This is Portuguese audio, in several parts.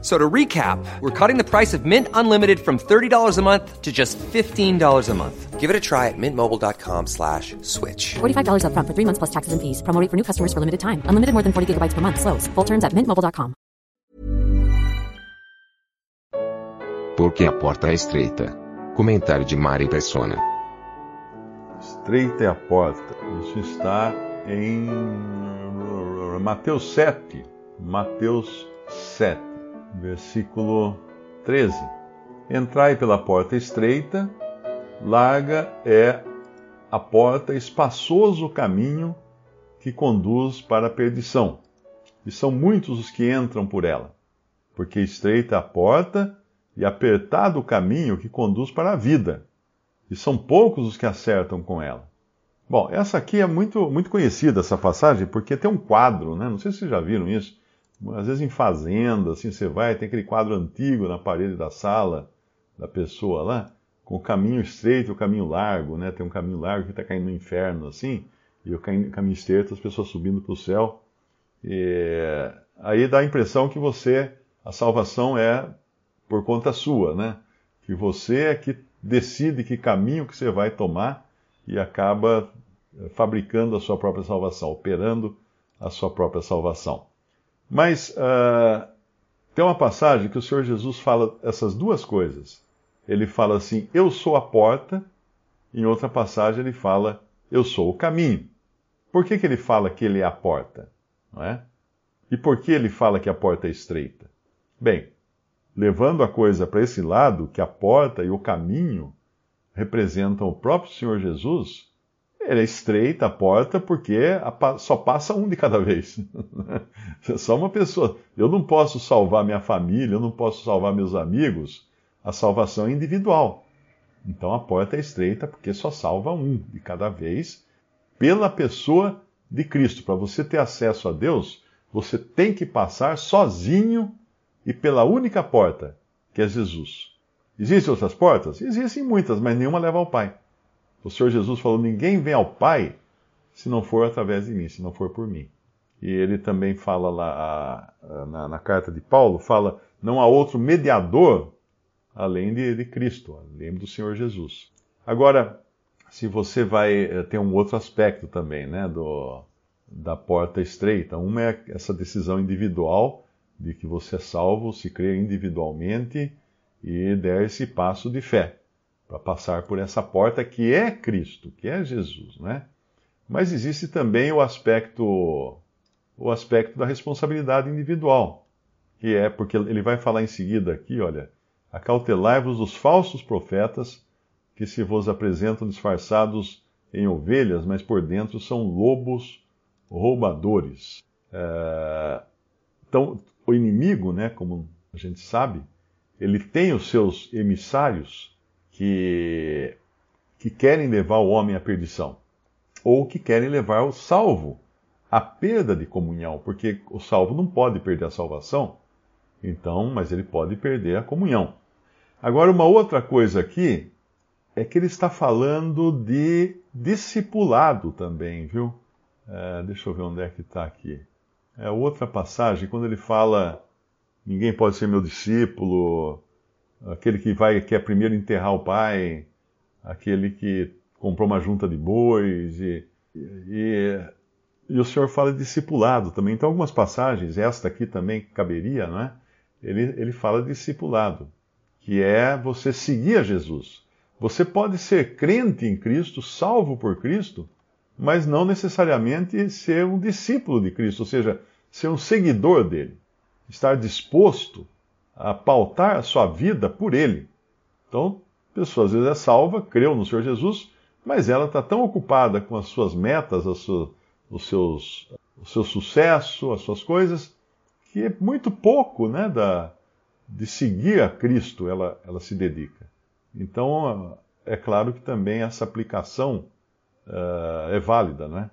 F- So to recap, we're cutting the price of Mint Unlimited from $30 a month to just $15 a month. Give it a try at mintmobile.com slash switch. $45 upfront for three months plus taxes and fees. Promo rate for new customers for limited time. Unlimited more than 40 gigabytes per month. Slows. Full terms at mintmobile.com. Porque a porta é estreita. Comentário de Mari Persona. Estreita é a porta. Isso está em Mateus 7. Mateus 7, versículo 13. Entrai pela porta estreita, larga é a porta, espaçoso o caminho que conduz para a perdição. E são muitos os que entram por ela, porque estreita a porta e apertado o caminho que conduz para a vida, e são poucos os que acertam com ela. Bom, essa aqui é muito, muito conhecida, essa passagem, porque tem um quadro, né? Não sei se vocês já viram isso. Às vezes em fazenda, assim, você vai, tem aquele quadro antigo na parede da sala da pessoa lá, com o caminho estreito e o caminho largo, né? Tem um caminho largo que está caindo no inferno, assim, e o caminho estreito, as pessoas subindo para o céu. E aí dá a impressão que você, a salvação é por conta sua, né? Que você é que decide que caminho que você vai tomar e acaba eh, fabricando a sua própria salvação, operando a sua própria salvação. Mas uh, tem uma passagem que o Senhor Jesus fala essas duas coisas. Ele fala assim: Eu sou a porta. Em outra passagem ele fala: Eu sou o caminho. Por que, que ele fala que ele é a porta? Não é? E por que ele fala que a porta é estreita? Bem, levando a coisa para esse lado, que a porta e o caminho representam o próprio Senhor Jesus, ele é estreita a porta porque só passa um de cada vez. só uma pessoa. Eu não posso salvar minha família, eu não posso salvar meus amigos. A salvação é individual. Então a porta é estreita porque só salva um de cada vez pela pessoa de Cristo. Para você ter acesso a Deus, você tem que passar sozinho e pela única porta, que é Jesus. Existem outras portas? Existem muitas, mas nenhuma leva ao Pai. O Senhor Jesus falou: ninguém vem ao Pai se não for através de mim, se não for por mim. E ele também fala lá na, na carta de Paulo, fala: não há outro mediador além de, de Cristo, além do Senhor Jesus. Agora, se você vai eh, tem um outro aspecto também, né, do, da porta estreita. Uma é essa decisão individual de que você é salvo, se crê individualmente e der esse passo de fé para passar por essa porta que é Cristo, que é Jesus, né? Mas existe também o aspecto o aspecto da responsabilidade individual, que é porque ele vai falar em seguida aqui, olha, acautelai-vos dos falsos profetas que se vos apresentam disfarçados em ovelhas, mas por dentro são lobos roubadores. É... Então, o inimigo, né, como a gente sabe, ele tem os seus emissários que, que querem levar o homem à perdição, ou que querem levar o salvo à perda de comunhão, porque o salvo não pode perder a salvação, então, mas ele pode perder a comunhão. Agora, uma outra coisa aqui é que ele está falando de discipulado também, viu? É, deixa eu ver onde é que está aqui. É outra passagem, quando ele fala: ninguém pode ser meu discípulo, aquele que vai quer primeiro enterrar o pai, aquele que comprou uma junta de bois, e, e, e o Senhor fala de discipulado também. Então, algumas passagens, esta aqui também caberia, não é? Ele, ele fala de discipulado, que é você seguir a Jesus. Você pode ser crente em Cristo, salvo por Cristo, mas não necessariamente ser um discípulo de Cristo, ou seja, ser um seguidor dele, estar disposto a pautar a sua vida por ele. Então, a pessoa às vezes é salva, creu no Senhor Jesus, mas ela está tão ocupada com as suas metas, os seus, o seu sucesso, as suas coisas, que é muito pouco né, da, de seguir a Cristo ela, ela se dedica. Então, é claro que também essa aplicação uh, é válida, né?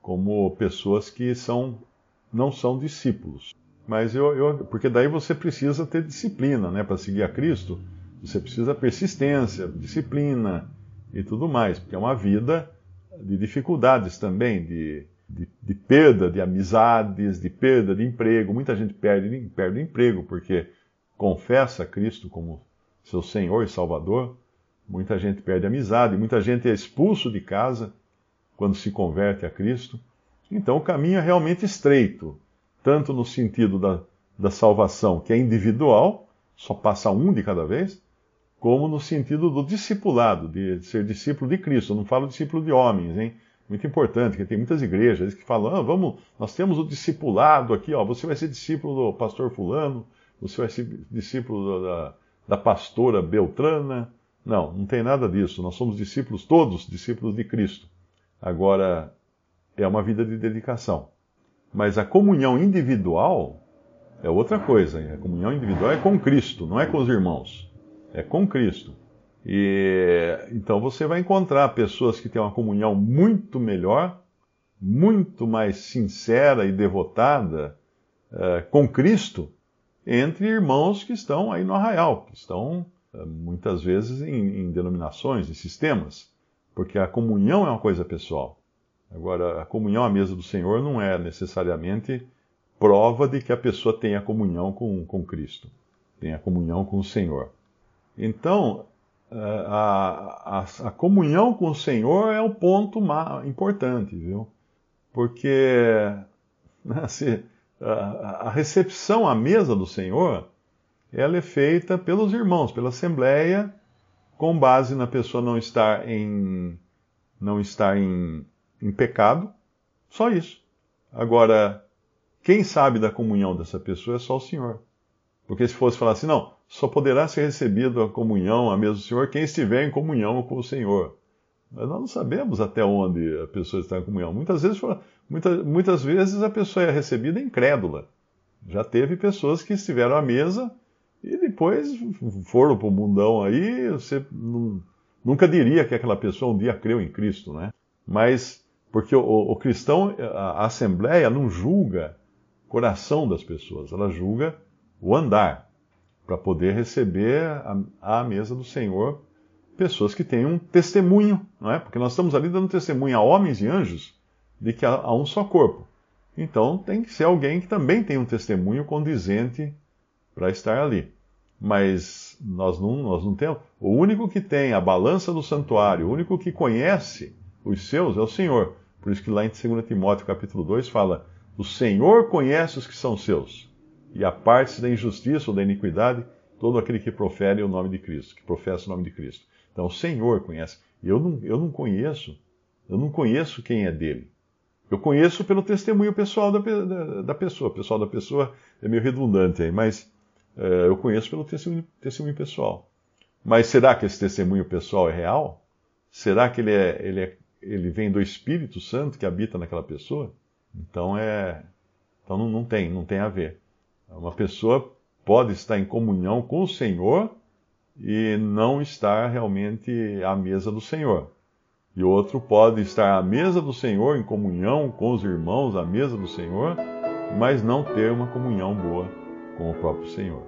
Como pessoas que são, não são discípulos. Mas eu, eu porque daí você precisa ter disciplina, né? Para seguir a Cristo, você precisa persistência, disciplina e tudo mais, porque é uma vida de dificuldades também, de, de, de perda de amizades, de perda de emprego. Muita gente perde, perde emprego porque confessa Cristo como seu Senhor e Salvador. Muita gente perde amizade, muita gente é expulso de casa quando se converte a Cristo. Então o caminho é realmente estreito, tanto no sentido da, da salvação, que é individual, só passa um de cada vez, como no sentido do discipulado, de ser discípulo de Cristo. Eu não falo discípulo de homens, hein? Muito importante, porque tem muitas igrejas que falam, ah, vamos, nós temos o discipulado aqui, ó, você vai ser discípulo do pastor fulano, você vai ser discípulo da, da pastora Beltrana. Não, não tem nada disso. Nós somos discípulos, todos discípulos de Cristo. Agora, é uma vida de dedicação. Mas a comunhão individual é outra coisa. A comunhão individual é com Cristo, não é com os irmãos. É com Cristo. E então você vai encontrar pessoas que têm uma comunhão muito melhor, muito mais sincera e devotada uh, com Cristo, entre irmãos que estão aí no arraial, que estão uh, muitas vezes em, em denominações, em sistemas, porque a comunhão é uma coisa pessoal. Agora, a comunhão à mesa do Senhor não é necessariamente prova de que a pessoa tenha comunhão com, com Cristo, tenha comunhão com o Senhor. Então, a, a, a comunhão com o Senhor é o ponto importante, viu? Porque se, a, a recepção à mesa do Senhor ela é feita pelos irmãos, pela assembleia, com base na pessoa não estar em não estar em em pecado, só isso. Agora, quem sabe da comunhão dessa pessoa é só o Senhor. Porque se fosse falar assim, não, só poderá ser recebido a comunhão, a mesa do Senhor, quem estiver em comunhão com o Senhor. Mas nós não sabemos até onde a pessoa está em comunhão. Muitas vezes, muitas, muitas vezes a pessoa é recebida incrédula. Já teve pessoas que estiveram à mesa e depois foram para o mundão aí, você nunca diria que aquela pessoa um dia creu em Cristo, né? Mas porque o, o cristão, a, a assembleia não julga coração das pessoas, ela julga o andar, para poder receber à mesa do Senhor pessoas que têm um testemunho, não é? Porque nós estamos ali dando testemunho a homens e anjos de que há, há um só corpo. Então tem que ser alguém que também tem um testemunho condizente para estar ali. Mas nós não, nós não temos. O único que tem a balança do santuário, o único que conhece os seus é o Senhor. Por isso que lá em 2 Timóteo capítulo 2 fala: O Senhor conhece os que são seus, e a parte da injustiça ou da iniquidade todo aquele que profere o nome de Cristo, que professa o nome de Cristo. Então o Senhor conhece. Eu não, eu não conheço, eu não conheço quem é dele. Eu conheço pelo testemunho pessoal da, da, da pessoa. O pessoal da pessoa é meio redundante aí, mas uh, eu conheço pelo testemunho, testemunho pessoal. Mas será que esse testemunho pessoal é real? Será que ele é, ele é ele vem do Espírito Santo que habita naquela pessoa, então é. Então não, não tem, não tem a ver. Uma pessoa pode estar em comunhão com o Senhor e não estar realmente à mesa do Senhor. E outro pode estar à mesa do Senhor, em comunhão com os irmãos, à mesa do Senhor, mas não ter uma comunhão boa com o próprio Senhor.